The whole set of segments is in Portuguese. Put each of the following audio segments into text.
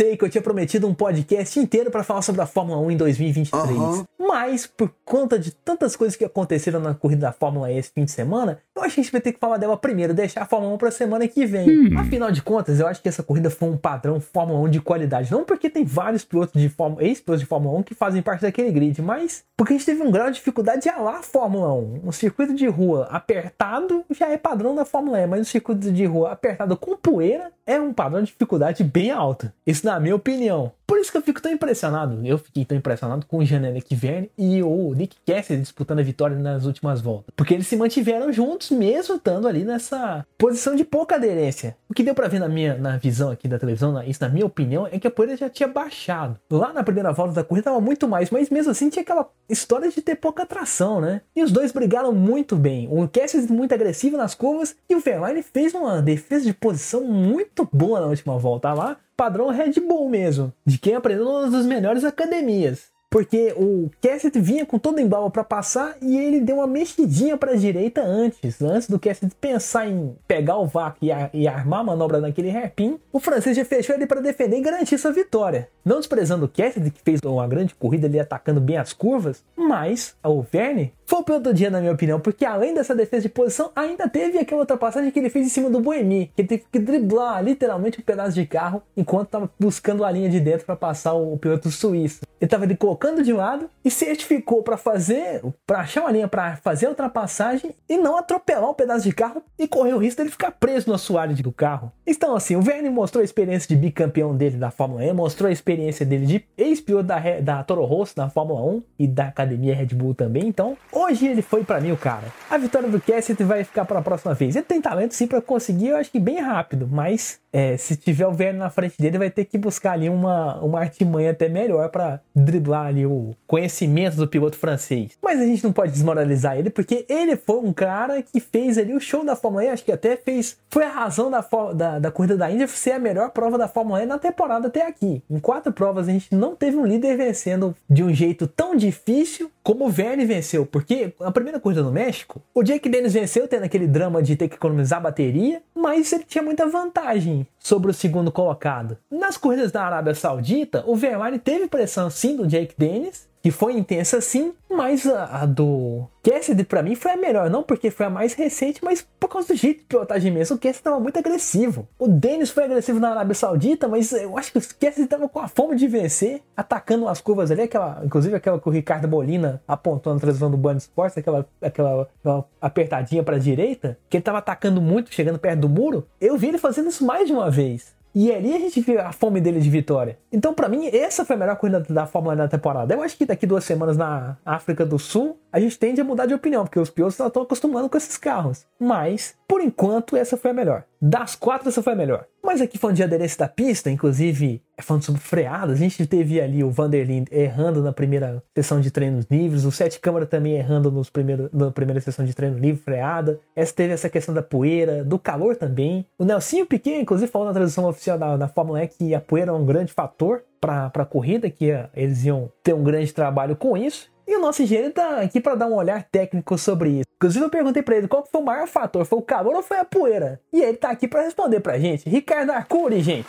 Sei que eu tinha prometido um podcast inteiro para falar sobre a Fórmula 1 em 2023. Uhum. Mas, por conta de tantas coisas que aconteceram na corrida da Fórmula E esse fim de semana, eu acho que a gente vai ter que falar dela primeiro, deixar a Fórmula 1 pra semana que vem. Hum. Afinal de contas, eu acho que essa corrida foi um padrão Fórmula 1 de qualidade. Não porque tem vários pilotos de Fórmula, ex-pilotos de Fórmula 1 que fazem parte daquele grid, mas porque a gente teve um grau de dificuldade de alar a Fórmula 1. Um circuito de rua apertado já é padrão da Fórmula E, mas um circuito de rua apertado com poeira é um padrão de dificuldade bem alto. Isso na minha opinião. Por isso que eu fico tão impressionado. Eu fiquei tão impressionado com o Jean-Eric Verne e o Nick Cassidy disputando a vitória nas últimas voltas. Porque eles se mantiveram juntos mesmo estando ali nessa posição de pouca aderência. O que deu para ver na minha na visão aqui da televisão, isso na minha opinião, é que a poeira já tinha baixado. Lá na primeira volta da corrida tava muito mais, mas mesmo assim tinha aquela história de ter pouca tração, né? E os dois brigaram muito bem. O Cassidy muito agressivo nas curvas e o Verlaine fez uma defesa de posição muito boa na última volta lá padrão Red Bull mesmo, de quem aprendeu das melhores academias. Porque o Cassidy vinha com todo embalo para passar e ele deu uma mexidinha para a direita antes. Antes do Cassidy pensar em pegar o vácuo e, ar e armar a manobra naquele hairpin, o francês já fechou ele para defender e garantir sua vitória. Não desprezando o Cassidy, que fez uma grande corrida ali atacando bem as curvas, mas o Verne foi o piloto do dia, na minha opinião, porque além dessa defesa de posição, ainda teve aquela ultrapassagem que ele fez em cima do Boemi, que ele teve que driblar literalmente um pedaço de carro enquanto estava buscando a linha de dentro para passar o piloto suíço. Ele estava ali colocando de lado e certificou para fazer, para achar uma linha para fazer a ultrapassagem e não atropelar um pedaço de carro e correr o risco dele ficar preso no assoalho do carro. Então, assim, o Verne mostrou a experiência de bicampeão dele da Fórmula E, mostrou a experiência dele de ex-piloto da, da Toro Rosso na Fórmula 1 e da academia Red Bull também. Então, Hoje ele foi para mim o cara. A vitória do Cassidy vai ficar para a próxima vez. Ele tem talento sim para conseguir, eu acho que bem rápido, mas é, se tiver o Verne na frente dele, vai ter que buscar ali uma, uma artimanha até melhor para driblar ali o conhecimento do piloto francês. Mas a gente não pode desmoralizar ele, porque ele foi um cara que fez ali o show da Fórmula E, acho que até fez. Foi a razão da, da, da corrida da Índia ser a melhor prova da Fórmula E na temporada até aqui. Em quatro provas a gente não teve um líder vencendo de um jeito tão difícil como o Verne venceu, porque a primeira corrida no México, o Jake Dennis venceu tendo aquele drama de ter que economizar bateria, mas ele tinha muita vantagem sobre o segundo colocado. Nas corridas da Arábia Saudita, o Verlaine teve pressão sim do Jake Dennis, que foi intensa sim, mas a, a do Cassidy para mim foi a melhor, não porque foi a mais recente, mas por causa do jeito de pilotagem mesmo. O Cassidy tava muito agressivo. O Dennis foi agressivo na Arábia Saudita, mas eu acho que o Cassidy tava com a fome de vencer, atacando as curvas ali, aquela, inclusive aquela que o Ricardo Molina apontou na transmissão do Band Sports, aquela, aquela, aquela apertadinha para direita, que ele tava atacando muito, chegando perto do muro. Eu vi ele fazendo isso mais de uma vez. E ali a gente vê a fome dele de vitória. Então, para mim, essa foi a melhor corrida da Fórmula 1 da temporada. Eu acho que daqui duas semanas na África do Sul, a gente tende a mudar de opinião, porque os pilotos estão acostumando com esses carros. Mas, por enquanto, essa foi a melhor. Das quatro, essa foi a melhor. Mas aqui falando de aderência da pista, inclusive é falando sobre freadas, a gente teve ali o Vanderlinde errando na primeira sessão de treinos livres, o Sete Câmara também errando nos primeiro, na primeira sessão de treino livre, freada. Essa teve essa questão da poeira, do calor também. O Nelsinho Piquet, inclusive, falou na transmissão oficial da, da Fórmula E que a poeira é um grande fator para a corrida, que eles iam ter um grande trabalho com isso. E o nosso engenheiro tá aqui para dar um olhar técnico sobre isso. Inclusive eu perguntei para ele qual foi o maior fator, foi o calor ou foi a poeira? E ele tá aqui para responder pra gente. Ricardo Arcuri, gente.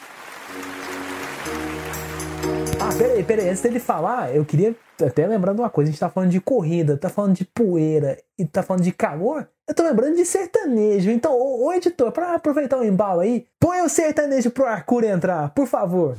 Ah, peraí, peraí, antes dele falar, eu queria até lembrar de uma coisa, a gente tá falando de corrida, tá falando de poeira e tá falando de calor, eu tô lembrando de sertanejo. Então, ô, ô editor, pra aproveitar o embalo aí, põe o sertanejo pro Arcuri entrar, por favor.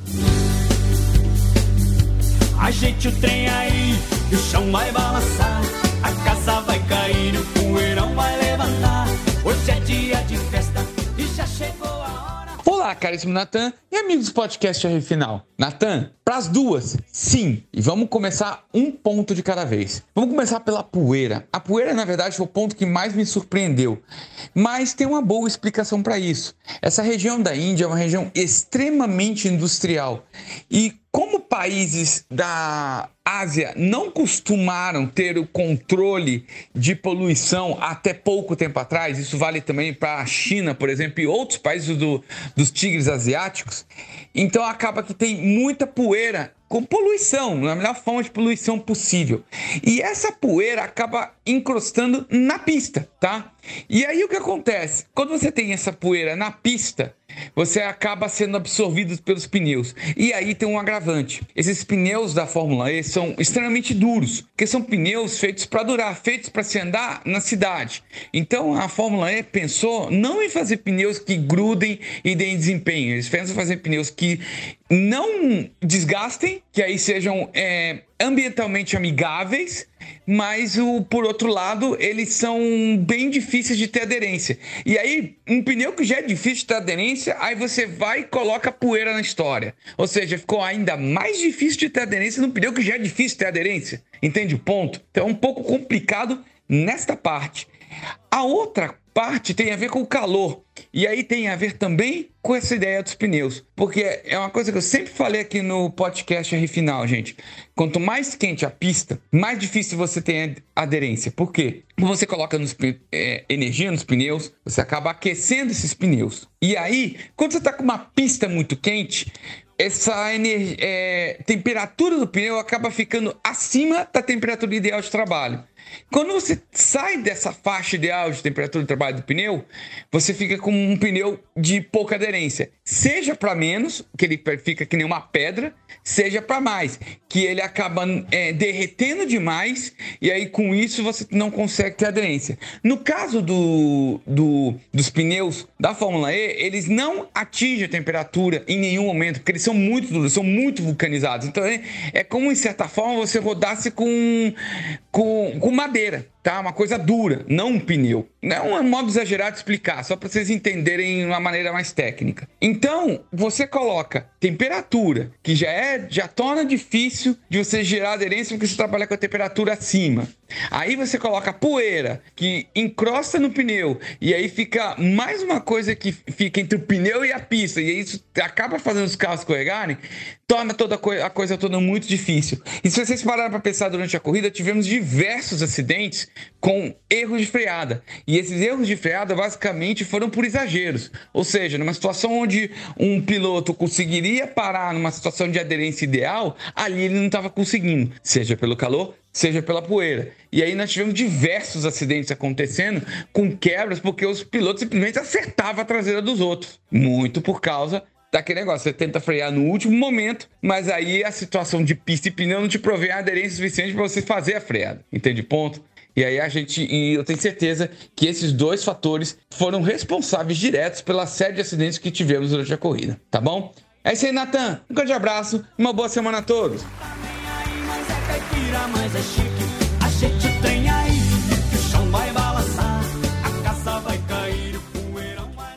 Ajeite o trem aí, o chão vai balançar, a casa vai cair, o poeirão vai levantar. Hoje é dia de festa e já chegou a hora. Olá, caríssimo Natan e amigos do podcast R Final. Natan, Para as duas, sim. E vamos começar um ponto de cada vez. Vamos começar pela poeira. A poeira, na verdade, foi o ponto que mais me surpreendeu. Mas tem uma boa explicação para isso. Essa região da Índia é uma região extremamente industrial. E como países da Ásia não costumaram ter o controle de poluição até pouco tempo atrás, isso vale também para a China, por exemplo, e outros países do, dos tigres asiáticos, então acaba que tem muita poeira com poluição, na melhor forma de poluição possível. E essa poeira acaba encrostando na pista, tá? E aí o que acontece? Quando você tem essa poeira na pista, você acaba sendo absorvido pelos pneus. E aí tem um agravante. Esses pneus da Fórmula E são extremamente duros, porque são pneus feitos para durar, feitos para se andar na cidade. Então a Fórmula E pensou não em fazer pneus que grudem e deem desempenho. Eles pensam em fazer pneus que não desgastem, que aí sejam é, ambientalmente amigáveis, mas o, por outro lado, eles são bem difíceis de ter aderência. E aí, um pneu que já é difícil de ter aderência, aí você vai e coloca poeira na história. Ou seja, ficou ainda mais difícil de ter aderência num pneu que já é difícil de ter aderência. Entende o ponto? Então é um pouco complicado nesta parte. A outra parte tem a ver com o calor. E aí tem a ver também com essa ideia dos pneus. Porque é uma coisa que eu sempre falei aqui no podcast R Final, gente. Quanto mais quente a pista, mais difícil você tem aderência. Por quê? Você coloca nos, é, energia nos pneus, você acaba aquecendo esses pneus. E aí, quando você está com uma pista muito quente, essa energia, é, temperatura do pneu acaba ficando acima da temperatura ideal de trabalho. Quando você sai dessa faixa ideal de temperatura de trabalho do pneu, você fica com um pneu de pouca aderência. Seja para menos, que ele fica que nem uma pedra, seja para mais, que ele acaba é, derretendo demais e aí com isso você não consegue ter aderência. No caso do, do, dos pneus da Fórmula E, eles não atingem a temperatura em nenhum momento, porque eles são muito duros, são muito vulcanizados. Então é, é como, em certa forma, você rodasse com, com, com madeira tá? Uma coisa dura, não um pneu. Não é um modo exagerado de explicar, só para vocês entenderem de uma maneira mais técnica. Então, você coloca temperatura, que já é, já torna difícil de você gerar aderência porque você trabalha com a temperatura acima. Aí você coloca poeira, que encrosta no pneu, e aí fica mais uma coisa que fica entre o pneu e a pista, e isso acaba fazendo os carros escorregarem, torna toda a, a coisa toda muito difícil. E se vocês pararem para pensar durante a corrida, tivemos diversos acidentes com erros de freada. E esses erros de freada basicamente foram por exageros. Ou seja, numa situação onde um piloto conseguiria parar numa situação de aderência ideal, ali ele não estava conseguindo, seja pelo calor, seja pela poeira. E aí nós tivemos diversos acidentes acontecendo com quebras porque os pilotos simplesmente acertavam a traseira dos outros, muito por causa daquele negócio. Você tenta frear no último momento, mas aí a situação de pista e pneu não te provê a aderência suficiente para você fazer a freada. Entende ponto? E aí a gente, e eu tenho certeza que esses dois fatores foram responsáveis diretos pela série de acidentes que tivemos durante a corrida, tá bom? É isso aí, Natan. Um grande abraço e uma boa semana a todos.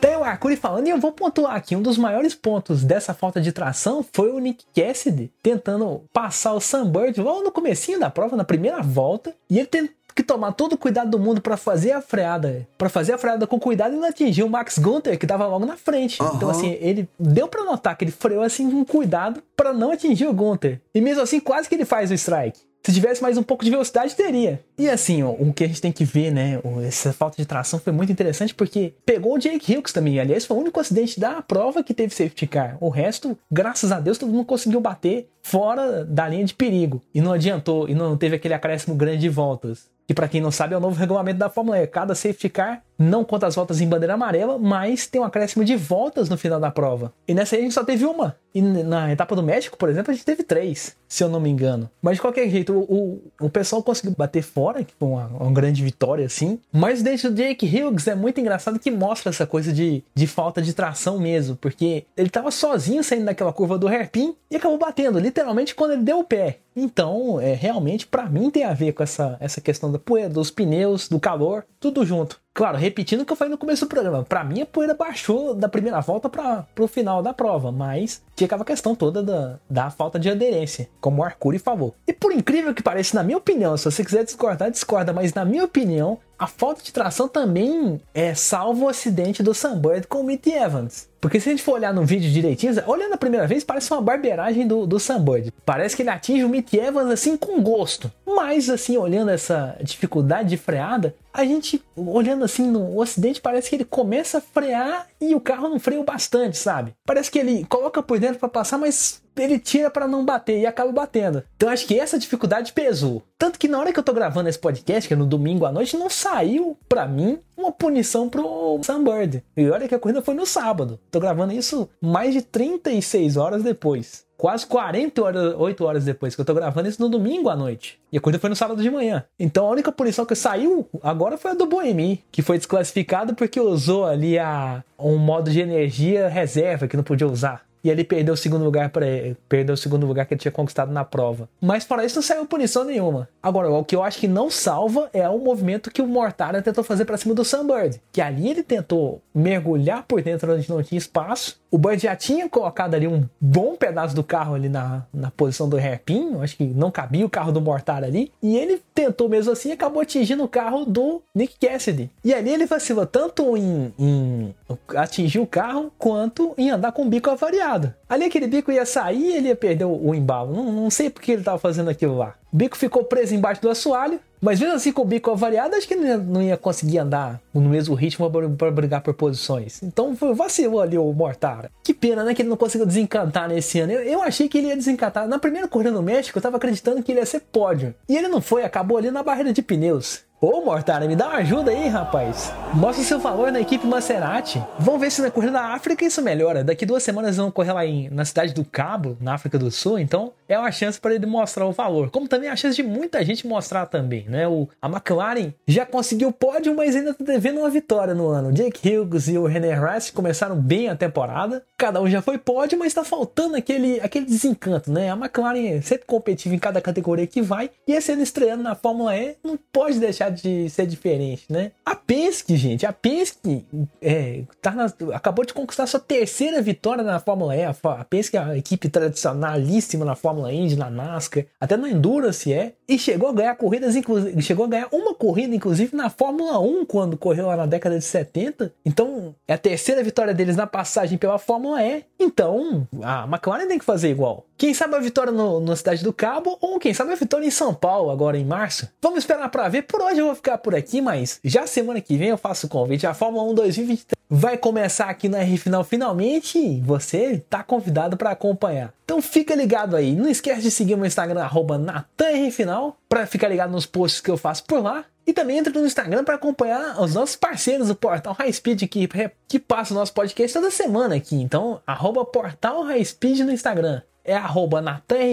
Tem o Arcuri falando, e eu vou pontuar aqui: um dos maiores pontos dessa falta de tração foi o Nick Cassidy tentando passar o Sunbird logo no comecinho da prova, na primeira volta, e ele tentou que tomar todo o cuidado do mundo para fazer a freada, para fazer a freada com cuidado e não atingir o Max Gunther que tava logo na frente. Uhum. Então assim, ele deu para notar que ele freou assim com cuidado para não atingir o Gunther. E mesmo assim, quase que ele faz o strike. Se tivesse mais um pouco de velocidade, teria. E assim, ó, o que a gente tem que ver, né? Essa falta de tração foi muito interessante porque pegou o Jake Hughes também. Aliás, foi o único acidente da prova que teve safety car. O resto, graças a Deus, todo mundo conseguiu bater fora da linha de perigo. E não adiantou, e não teve aquele acréscimo grande de voltas que para quem não sabe é o novo regulamento da Fórmula E. Cada safety car não conta as voltas em bandeira amarela, mas tem um acréscimo de voltas no final da prova. E nessa aí a gente só teve uma. E na etapa do México, por exemplo, a gente teve três, se eu não me engano. Mas de qualquer jeito, o, o, o pessoal conseguiu bater fora, que foi uma, uma, grande vitória, assim. Mas desde o Jake Hughes é muito engraçado que mostra essa coisa de, de falta de tração mesmo, porque ele tava sozinho saindo daquela curva do hairpin e acabou batendo, literalmente quando ele deu o pé. Então, é, realmente, para mim tem a ver com essa, essa questão da poeira, dos pneus, do calor, tudo junto. Claro, repetindo o que eu falei no começo do programa, para mim a poeira baixou da primeira volta para o final da prova, mas tinha aquela questão toda da, da falta de aderência, como o Arcuri falou. E por incrível que pareça, na minha opinião, se você quiser discordar, discorda, mas na minha opinião, a falta de tração também é salvo o acidente do Sunbird com o Mitty Evans. Porque se a gente for olhar no vídeo direitinho, olhando a primeira vez, parece uma barbeiragem do, do Sunbird. Parece que ele atinge o Mitty Evans assim com gosto. Mas assim, olhando essa dificuldade de freada, a gente, olhando assim no acidente, parece que ele começa a frear e o carro não freia bastante, sabe? Parece que ele coloca por dentro para passar, mas ele tira para não bater e acaba batendo. Então acho que essa dificuldade pesou. Tanto que na hora que eu tô gravando esse podcast, que é no domingo à noite, não saiu para mim uma punição pro Sunbird. E olha que a corrida foi no sábado. Tô gravando isso mais de 36 horas depois quase 48 horas depois que eu tô gravando isso no domingo à noite. E a corrida foi no sábado de manhã. Então a única punição que saiu agora foi a do Boemi, que foi desclassificado porque usou ali a, um modo de energia reserva que não podia usar e ele perdeu o segundo lugar para perdeu o segundo lugar que ele tinha conquistado na prova. Mas para isso não saiu punição nenhuma. Agora, o que eu acho que não salva é o movimento que o Mortara tentou fazer para cima do Sunbird, que ali ele tentou mergulhar por dentro onde não tinha espaço. O Bird já tinha colocado ali um bom pedaço do carro ali na, na posição do hairpin, acho que não cabia o carro do Mortara ali, e ele tentou mesmo assim e acabou atingindo o carro do Nick Cassidy. E ali ele vacilou tanto em, em atingir o carro quanto em andar com o bico avariado. Ali aquele bico ia sair ele ia perder o, o embalo. Não, não sei porque ele estava fazendo aquilo lá. O bico ficou preso embaixo do assoalho, mas mesmo assim com o bico avariado, acho que não ia, não ia conseguir andar no mesmo ritmo para brigar por posições. Então vacilou ali o Mortara. Que pena, né, que ele não conseguiu desencantar nesse ano. Eu, eu achei que ele ia desencantar. Na primeira corrida no México, eu tava acreditando que ele ia ser pódio. E ele não foi, acabou ali na barreira de pneus. Ô Mortara, me dá uma ajuda aí, rapaz. Mostra seu valor na equipe Maserati. Vamos ver se na corrida da África isso melhora. Daqui duas semanas vão correr lá em, na cidade do Cabo, na África do Sul. Então é uma chance para ele mostrar o valor. Como também é a chance de muita gente mostrar também, né? O, a McLaren já conseguiu pódio, mas ainda tá devendo uma vitória no ano. Jake Hughes e o René Rice começaram bem a temporada. Cada um já foi pódio, mas está faltando aquele, aquele desencanto, né? A McLaren é sempre competitiva em cada categoria que vai. E esse ano estreando na Fórmula E não pode deixar de ser diferente, né? A Penske, gente, a Penske é, tá na, acabou de conquistar sua terceira vitória na Fórmula E. A, Penske é a equipe tradicionalíssima na Fórmula Indy, na NASCAR, até no Endurance é, e chegou a ganhar corridas, inclusive, chegou a ganhar uma corrida, inclusive, na Fórmula 1, quando correu lá na década de 70. Então, é a terceira vitória deles na passagem pela Fórmula E. Então, a McLaren tem que fazer igual. Quem sabe a vitória no, na Cidade do Cabo, ou quem sabe a vitória em São Paulo, agora em março. Vamos esperar para ver. Por hoje eu vou ficar por aqui, mas já semana que vem eu faço o convite. A Fórmula 1 2023 vai começar aqui na R Final finalmente você tá convidado para acompanhar. Então fica ligado aí. Não esquece de seguir meu Instagram, arroba NatanRFinal, para ficar ligado nos posts que eu faço por lá. E também entra no Instagram para acompanhar os nossos parceiros do Portal High Speed que, que passa o nosso podcast toda semana aqui. Então, arroba Portal High Speed no Instagram é arroba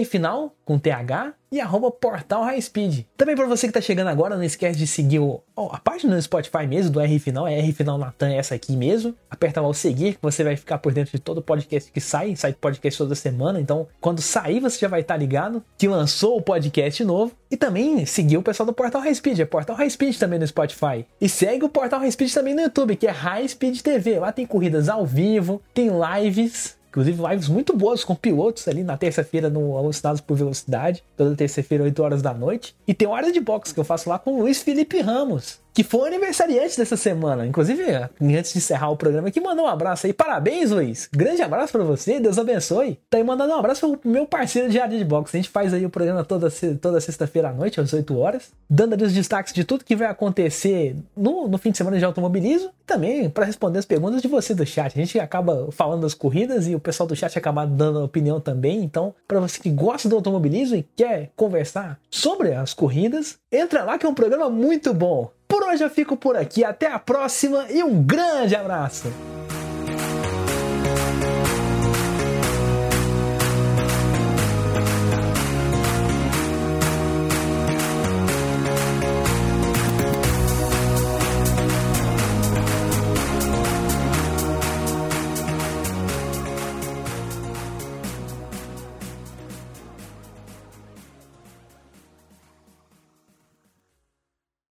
Final com TH e arroba Portal High Speed. Também para você que tá chegando agora, não esquece de seguir o, oh, a página no Spotify mesmo do R Final, é R Final Natan, é essa aqui mesmo. Aperta lá o seguir que você vai ficar por dentro de todo podcast que sai, sai podcast toda semana, então quando sair você já vai estar tá ligado que lançou o podcast novo. E também seguir o pessoal do Portal High Speed, é Portal High Speed também no Spotify. E segue o Portal High Speed também no YouTube, que é High Speed TV. Lá tem corridas ao vivo, tem lives, Inclusive lives muito boas com pilotos ali na terça-feira no Alucinados por Velocidade, toda terça-feira, 8 horas da noite. E tem área de boxe que eu faço lá com o Luiz Felipe Ramos que foi aniversariante dessa semana. Inclusive, antes de encerrar o programa aqui, mandou um abraço aí. Parabéns, Luiz. Grande abraço para você, Deus abençoe. Tá aí mandando um abraço pro meu parceiro de área de boxe. A gente faz aí o programa toda, toda sexta-feira à noite, às 8 horas, dando ali os destaques de tudo que vai acontecer no, no fim de semana de automobilismo e também para responder as perguntas de você do chat. A gente acaba falando das corridas e o pessoal do chat acaba dando opinião também. Então, para você que gosta do automobilismo e quer conversar sobre as corridas, entra lá que é um programa muito bom. Por hoje eu fico por aqui, até a próxima e um grande abraço!